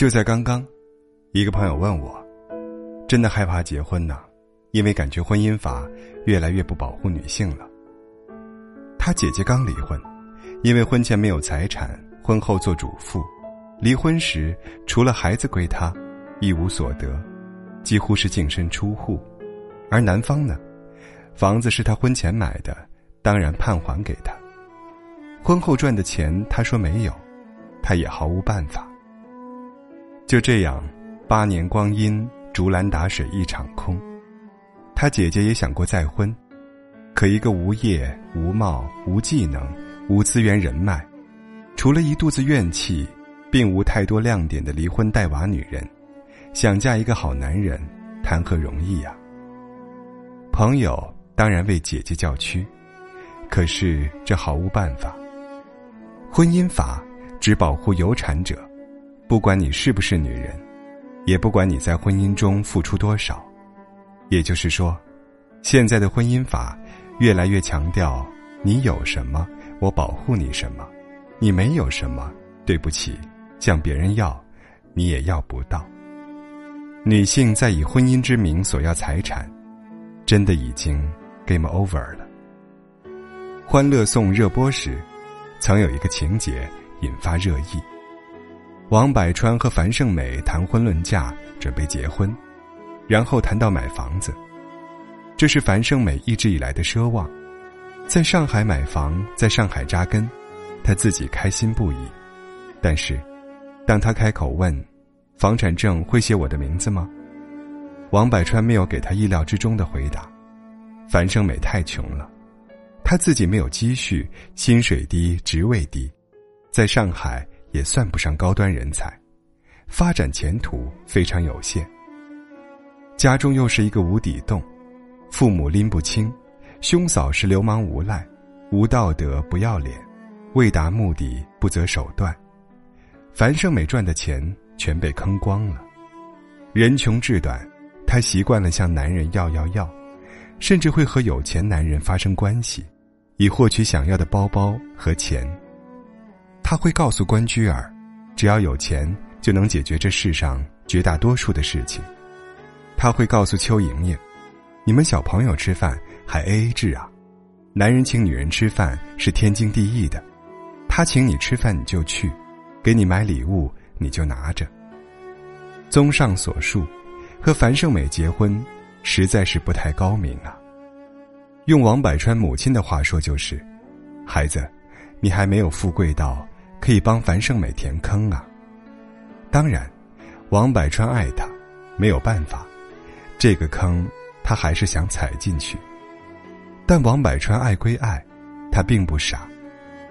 就在刚刚，一个朋友问我：“真的害怕结婚呢？因为感觉婚姻法越来越不保护女性了。”他姐姐刚离婚，因为婚前没有财产，婚后做主妇，离婚时除了孩子归他，一无所得，几乎是净身出户。而男方呢，房子是他婚前买的，当然判还给他。婚后赚的钱，他说没有，他也毫无办法。就这样，八年光阴，竹篮打水一场空。他姐姐也想过再婚，可一个无业、无貌、无技能、无资源人脉，除了一肚子怨气，并无太多亮点的离婚带娃女人，想嫁一个好男人，谈何容易呀？朋友当然为姐姐叫屈，可是这毫无办法。婚姻法只保护有产者。不管你是不是女人，也不管你在婚姻中付出多少，也就是说，现在的婚姻法越来越强调你有什么，我保护你什么；你没有什么，对不起，向别人要，你也要不到。女性在以婚姻之名索要财产，真的已经 game over 了。《欢乐颂》热播时，曾有一个情节引发热议。王百川和樊胜美谈婚论嫁，准备结婚，然后谈到买房子。这是樊胜美一直以来的奢望，在上海买房，在上海扎根，她自己开心不已。但是，当他开口问：“房产证会写我的名字吗？”王百川没有给他意料之中的回答。樊胜美太穷了，她自己没有积蓄，薪水低，职位低，在上海。也算不上高端人才，发展前途非常有限。家中又是一个无底洞，父母拎不清，兄嫂是流氓无赖，无道德不要脸，为达目的不择手段。樊胜美赚的钱全被坑光了，人穷志短，她习惯了向男人要要要，甚至会和有钱男人发生关系，以获取想要的包包和钱。他会告诉关雎尔，只要有钱就能解决这世上绝大多数的事情。他会告诉邱莹莹，你们小朋友吃饭还 A A 制啊，男人请女人吃饭是天经地义的，他请你吃饭你就去，给你买礼物你就拿着。综上所述，和樊胜美结婚实在是不太高明啊。用王百川母亲的话说就是，孩子，你还没有富贵到。可以帮樊胜美填坑啊！当然，王百川爱她，没有办法，这个坑他还是想踩进去。但王百川爱归爱，他并不傻，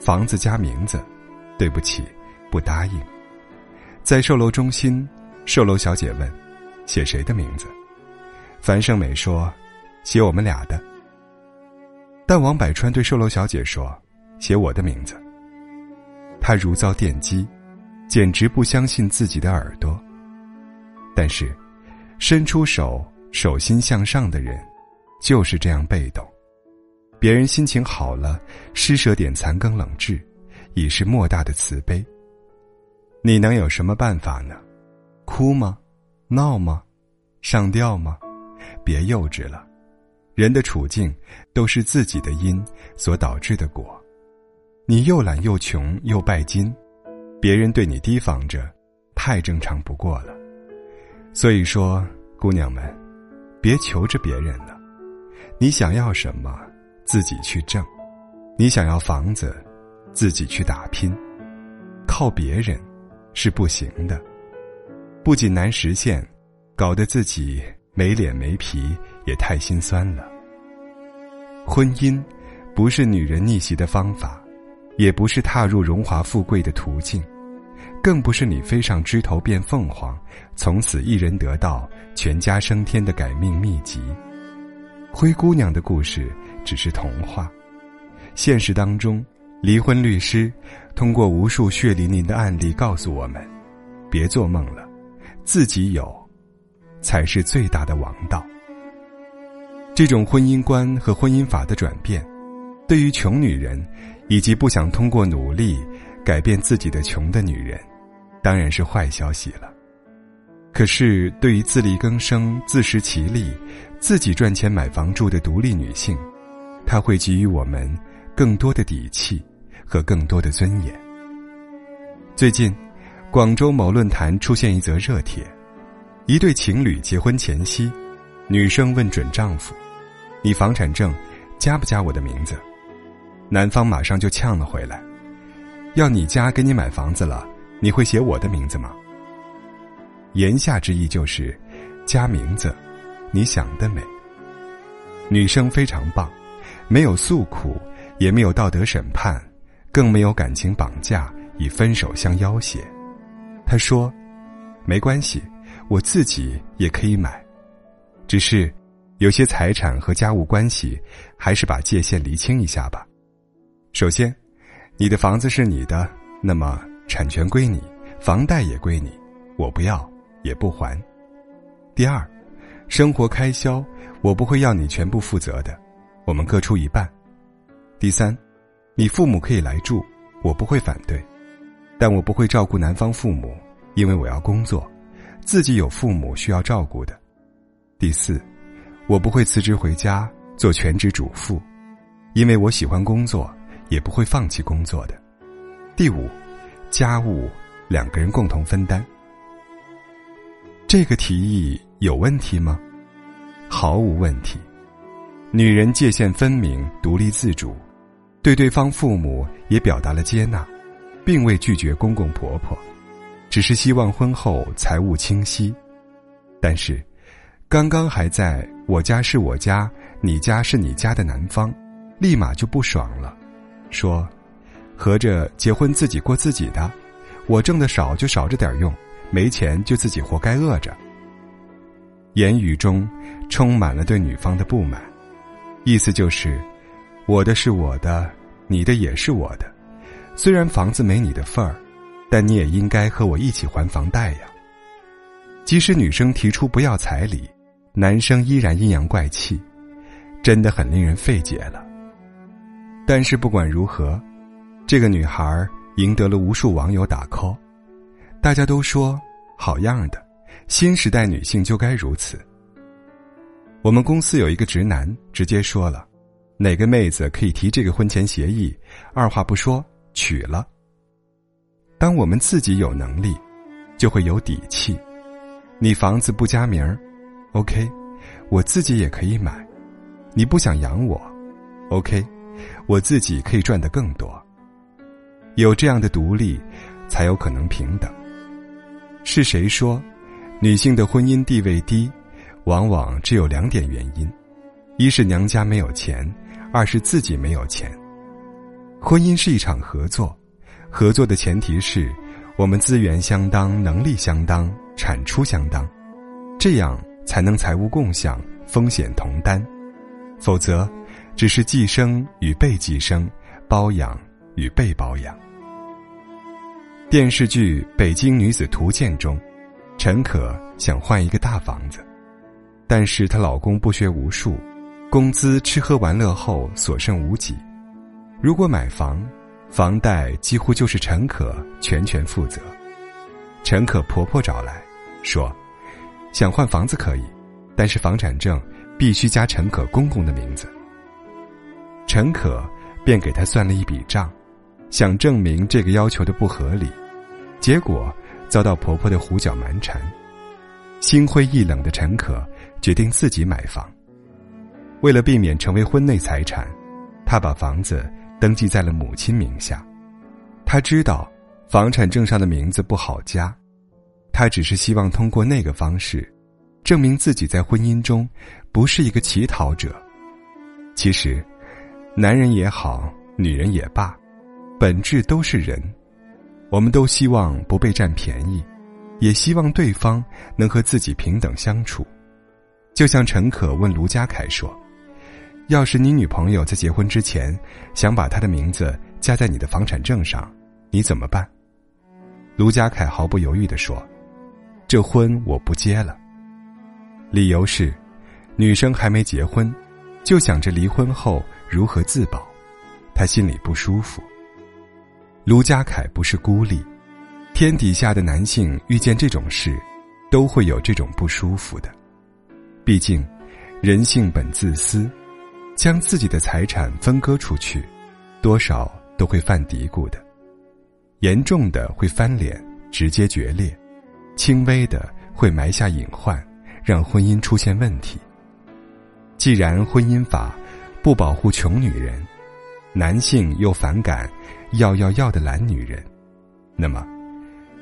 房子加名字，对不起，不答应。在售楼中心，售楼小姐问：“写谁的名字？”樊胜美说：“写我们俩的。”但王百川对售楼小姐说：“写我的名字。”他如遭电击，简直不相信自己的耳朵。但是，伸出手、手心向上的人，就是这样被动。别人心情好了，施舍点残羹冷炙，已是莫大的慈悲。你能有什么办法呢？哭吗？闹吗？上吊吗？别幼稚了。人的处境，都是自己的因所导致的果。你又懒又穷又拜金，别人对你提防着，太正常不过了。所以说，姑娘们，别求着别人了。你想要什么，自己去挣；你想要房子，自己去打拼。靠别人是不行的，不仅难实现，搞得自己没脸没皮，也太心酸了。婚姻，不是女人逆袭的方法。也不是踏入荣华富贵的途径，更不是你飞上枝头变凤凰，从此一人得道，全家升天的改命秘籍。灰姑娘的故事只是童话，现实当中，离婚律师通过无数血淋淋的案例告诉我们：别做梦了，自己有，才是最大的王道。这种婚姻观和婚姻法的转变，对于穷女人。以及不想通过努力改变自己的穷的女人，当然是坏消息了。可是，对于自力更生、自食其力、自己赚钱买房住的独立女性，她会给予我们更多的底气和更多的尊严。最近，广州某论坛出现一则热帖：一对情侣结婚前夕，女生问准丈夫：“你房产证加不加我的名字？”男方马上就呛了回来：“要你家给你买房子了，你会写我的名字吗？”言下之意就是，加名字，你想得美。女生非常棒，没有诉苦，也没有道德审判，更没有感情绑架，以分手相要挟。她说：“没关系，我自己也可以买，只是有些财产和家务关系，还是把界限厘清一下吧。首先，你的房子是你的，那么产权归你，房贷也归你，我不要。”也不还。第二，生活开销我不会要你全部负责的，我们各出一半。第三，你父母可以来住，我不会反对，但我不会照顾男方父母，因为我要工作，自己有父母需要照顾的。第四，我不会辞职回家做全职主妇，因为我喜欢工作，也不会放弃工作的。第五，家务两个人共同分担。这个提议有问题吗？毫无问题。女人界限分明、独立自主，对对方父母也表达了接纳，并未拒绝公公婆婆，只是希望婚后财务清晰。但是，刚刚还在我家是我家，你家是你家的男方，立马就不爽了，说：“合着结婚自己过自己的，我挣的少就少着点用。”没钱就自己活该饿着。言语中充满了对女方的不满，意思就是，我的是我的，你的也是我的。虽然房子没你的份儿，但你也应该和我一起还房贷呀。即使女生提出不要彩礼，男生依然阴阳怪气，真的很令人费解了。但是不管如何，这个女孩赢得了无数网友打 call。大家都说好样的，新时代女性就该如此。我们公司有一个直男直接说了，哪个妹子可以提这个婚前协议，二话不说娶了。当我们自己有能力，就会有底气。你房子不加名儿，OK，我自己也可以买。你不想养我，OK，我自己可以赚得更多。有这样的独立，才有可能平等。是谁说，女性的婚姻地位低，往往只有两点原因：一是娘家没有钱，二是自己没有钱。婚姻是一场合作，合作的前提是我们资源相当、能力相当、产出相当，这样才能财务共享、风险同担。否则，只是寄生与被寄生，包养与被包养。电视剧《北京女子图鉴》中，陈可想换一个大房子，但是她老公不学无术，工资吃喝玩乐后所剩无几。如果买房，房贷几乎就是陈可全权负责。陈可婆婆找来，说，想换房子可以，但是房产证必须加陈可公公的名字。陈可便给她算了一笔账，想证明这个要求的不合理。结果遭到婆婆的胡搅蛮缠，心灰意冷的陈可决定自己买房。为了避免成为婚内财产，她把房子登记在了母亲名下。他知道房产证上的名字不好加，他只是希望通过那个方式，证明自己在婚姻中不是一个乞讨者。其实，男人也好，女人也罢，本质都是人。我们都希望不被占便宜，也希望对方能和自己平等相处。就像陈可问卢家凯说：“要是你女朋友在结婚之前想把她的名字加在你的房产证上，你怎么办？”卢家凯毫不犹豫地说：“这婚我不结了。”理由是，女生还没结婚，就想着离婚后如何自保，他心里不舒服。卢家凯不是孤立，天底下的男性遇见这种事，都会有这种不舒服的。毕竟，人性本自私，将自己的财产分割出去，多少都会犯嘀咕的。严重的会翻脸，直接决裂；轻微的会埋下隐患，让婚姻出现问题。既然婚姻法不保护穷女人，男性又反感要要要的懒女人，那么，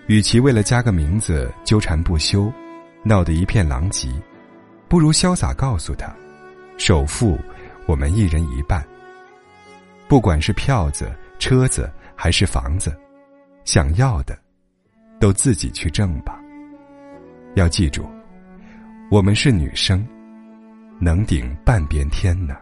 与其为了加个名字纠缠不休，闹得一片狼藉。不如潇洒告诉他，首付我们一人一半。不管是票子、车子还是房子，想要的都自己去挣吧。要记住，我们是女生，能顶半边天呢。